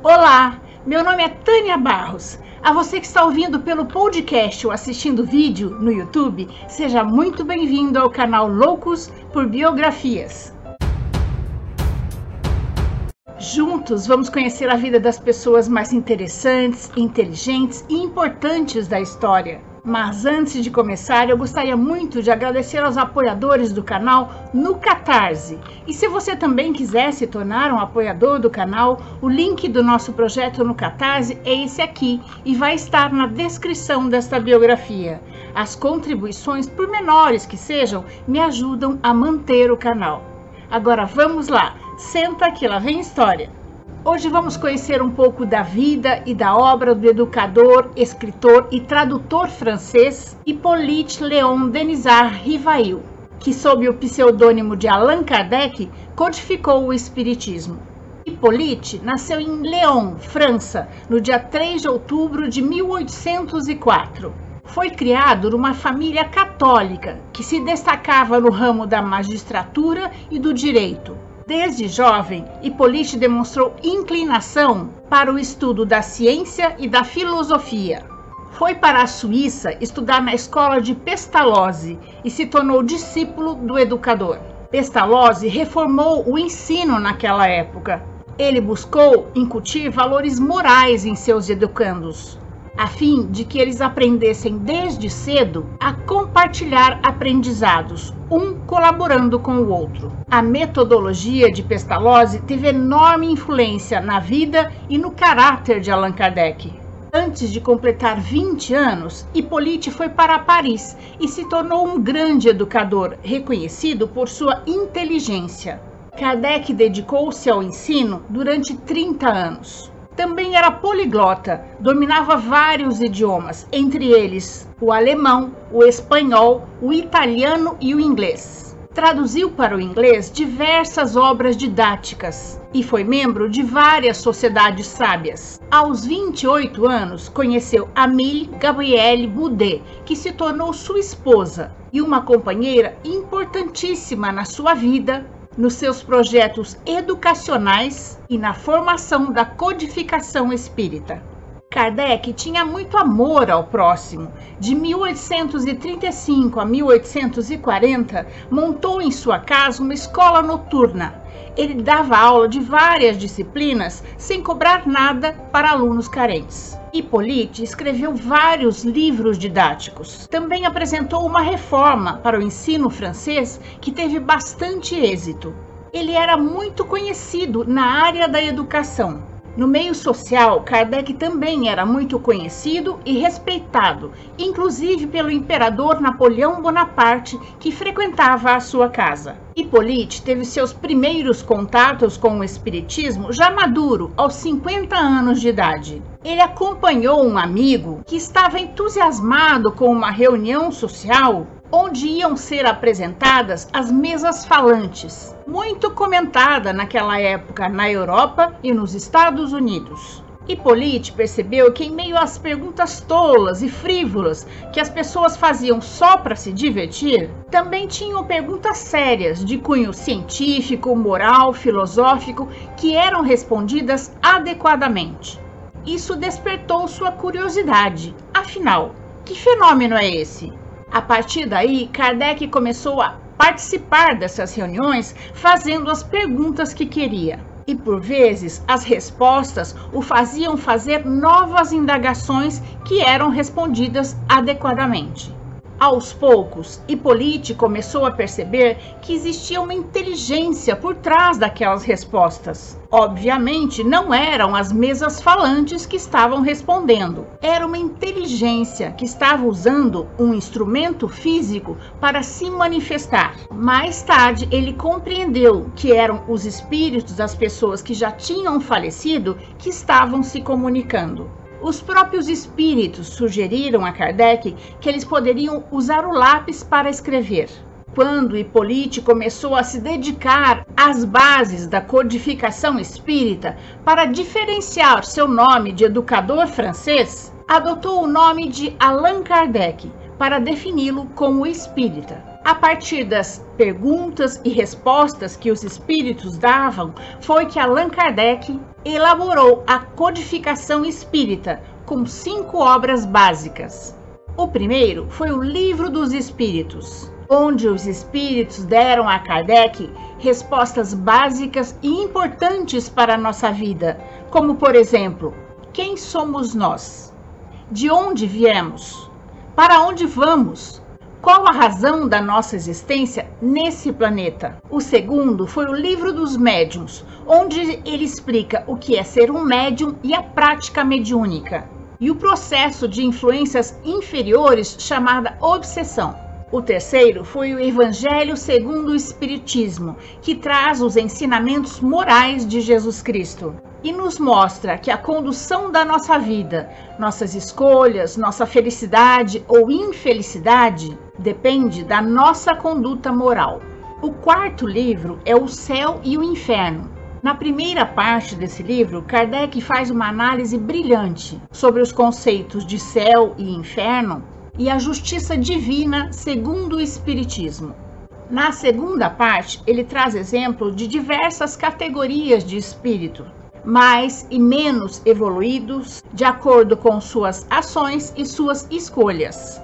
Olá, meu nome é Tânia Barros. A você que está ouvindo pelo podcast ou assistindo vídeo no YouTube, seja muito bem-vindo ao canal Loucos por Biografias. Juntos vamos conhecer a vida das pessoas mais interessantes, inteligentes e importantes da história. Mas antes de começar, eu gostaria muito de agradecer aos apoiadores do canal no Catarse. E se você também quiser se tornar um apoiador do canal, o link do nosso projeto no Catarse é esse aqui e vai estar na descrição desta biografia. As contribuições, por menores que sejam, me ajudam a manter o canal. Agora vamos lá, senta que lá vem história. Hoje vamos conhecer um pouco da vida e da obra do educador, escritor e tradutor francês Hippolyte Léon Denisard Rivail, que sob o pseudônimo de Allan Kardec codificou o espiritismo. Hippolyte nasceu em Lyon, França, no dia 3 de outubro de 1804. Foi criado numa família católica que se destacava no ramo da magistratura e do direito Desde jovem, Hippolyte demonstrou inclinação para o estudo da ciência e da filosofia. Foi para a Suíça estudar na escola de Pestalozzi e se tornou discípulo do educador. Pestalozzi reformou o ensino naquela época. Ele buscou incutir valores morais em seus educandos, a fim de que eles aprendessem desde cedo a compartilhar aprendizados, um colaborando com o outro. A metodologia de Pestalozzi teve enorme influência na vida e no caráter de Allan Kardec. Antes de completar 20 anos, Hippolyte foi para Paris e se tornou um grande educador, reconhecido por sua inteligência. Kardec dedicou-se ao ensino durante 30 anos. Também era poliglota, dominava vários idiomas, entre eles o alemão, o espanhol, o italiano e o inglês. Traduziu para o inglês diversas obras didáticas e foi membro de várias sociedades sábias. Aos 28 anos, conheceu Amélie Gabrielle Boudet, que se tornou sua esposa e uma companheira importantíssima na sua vida, nos seus projetos educacionais e na formação da codificação espírita. Kardec tinha muito amor ao próximo. De 1835 a 1840, montou em sua casa uma escola noturna. Ele dava aula de várias disciplinas sem cobrar nada para alunos carentes. Hippolyte escreveu vários livros didáticos. Também apresentou uma reforma para o ensino francês que teve bastante êxito. Ele era muito conhecido na área da educação. No meio social, Kardec também era muito conhecido e respeitado, inclusive pelo imperador Napoleão Bonaparte, que frequentava a sua casa. Hippolyte teve seus primeiros contatos com o espiritismo já maduro, aos 50 anos de idade. Ele acompanhou um amigo que estava entusiasmado com uma reunião social onde iam ser apresentadas as mesas falantes, muito comentada naquela época na Europa e nos Estados Unidos. Hippolyte percebeu que, em meio às perguntas tolas e frívolas que as pessoas faziam só para se divertir, também tinham perguntas sérias de cunho científico, moral, filosófico que eram respondidas adequadamente. Isso despertou sua curiosidade. Afinal, que fenômeno é esse? A partir daí, Kardec começou a participar dessas reuniões fazendo as perguntas que queria. E por vezes as respostas o faziam fazer novas indagações que eram respondidas adequadamente. Aos poucos, Hippolyte começou a perceber que existia uma inteligência por trás daquelas respostas. Obviamente, não eram as mesas falantes que estavam respondendo. Era uma inteligência que estava usando um instrumento físico para se manifestar. Mais tarde, ele compreendeu que eram os espíritos das pessoas que já tinham falecido que estavam se comunicando. Os próprios espíritos sugeriram a Kardec que eles poderiam usar o lápis para escrever. Quando Hippolyte começou a se dedicar às bases da codificação espírita para diferenciar seu nome de educador francês, adotou o nome de Allan Kardec para defini-lo como espírita. A partir das perguntas e respostas que os espíritos davam, foi que Allan Kardec elaborou a codificação espírita com cinco obras básicas. O primeiro foi o Livro dos Espíritos, onde os espíritos deram a Kardec respostas básicas e importantes para a nossa vida, como por exemplo, quem somos nós? De onde viemos? Para onde vamos? Qual a razão da nossa existência nesse planeta? O segundo foi o Livro dos Médiuns, onde ele explica o que é ser um médium e a prática mediúnica e o processo de influências inferiores chamada obsessão. O terceiro foi o Evangelho segundo o Espiritismo, que traz os ensinamentos morais de Jesus Cristo e nos mostra que a condução da nossa vida, nossas escolhas, nossa felicidade ou infelicidade depende da nossa conduta moral. O quarto livro é O Céu e o Inferno, na primeira parte desse livro, Kardec faz uma análise brilhante sobre os conceitos de céu e inferno e a justiça divina segundo o Espiritismo. Na segunda parte, ele traz exemplo de diversas categorias de espírito, mais e menos evoluídos, de acordo com suas ações e suas escolhas.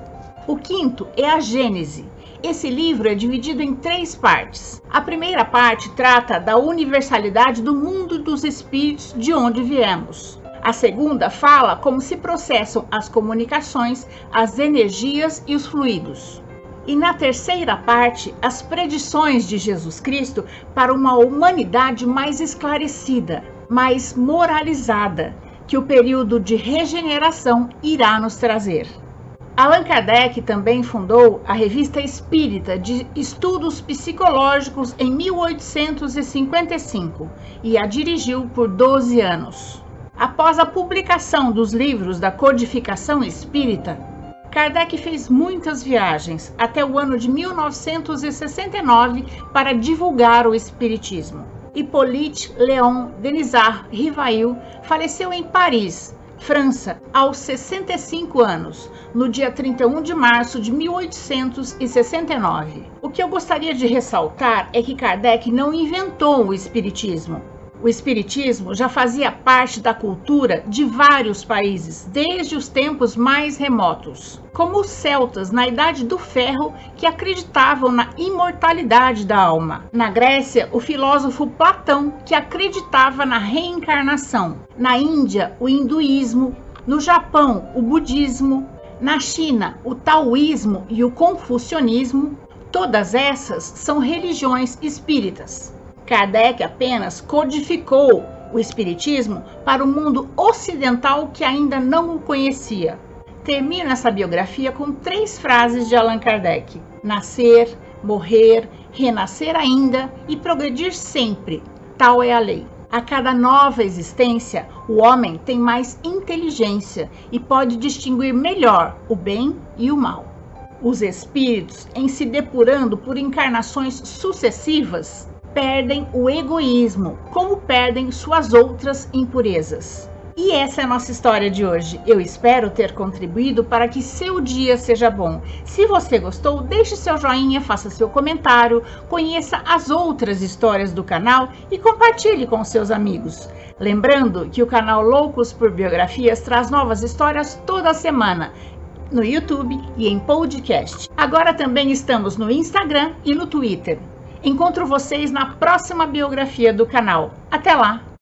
O quinto é a Gênese, esse livro é dividido em três partes. A primeira parte trata da universalidade do mundo dos espíritos de onde viemos. A segunda fala como se processam as comunicações, as energias e os fluidos. E na terceira parte, as predições de Jesus Cristo para uma humanidade mais esclarecida, mais moralizada, que o período de regeneração irá nos trazer. Allan Kardec também fundou a Revista Espírita de Estudos Psicológicos em 1855 e a dirigiu por 12 anos. Após a publicação dos livros da codificação espírita, Kardec fez muitas viagens até o ano de 1969 para divulgar o espiritismo. Hippolyte Léon Denisard Rivail faleceu em Paris França, aos 65 anos, no dia 31 de março de 1869. O que eu gostaria de ressaltar é que Kardec não inventou o Espiritismo. O Espiritismo já fazia parte da cultura de vários países, desde os tempos mais remotos, como os celtas na Idade do Ferro, que acreditavam na imortalidade da alma. Na Grécia, o filósofo Platão, que acreditava na reencarnação. Na Índia, o hinduísmo. No Japão, o budismo. Na China, o taoísmo e o confucionismo. Todas essas são religiões espíritas. Kardec apenas codificou o Espiritismo para o mundo ocidental que ainda não o conhecia. Termino essa biografia com três frases de Allan Kardec: nascer, morrer, renascer ainda e progredir sempre. Tal é a lei. A cada nova existência, o homem tem mais inteligência e pode distinguir melhor o bem e o mal. Os espíritos, em se depurando por encarnações sucessivas, perdem o egoísmo, como perdem suas outras impurezas. E essa é a nossa história de hoje. Eu espero ter contribuído para que seu dia seja bom. Se você gostou, deixe seu joinha, faça seu comentário, conheça as outras histórias do canal e compartilhe com seus amigos. Lembrando que o canal Loucos por Biografias traz novas histórias toda semana no YouTube e em podcast. Agora também estamos no Instagram e no Twitter. Encontro vocês na próxima biografia do canal. Até lá!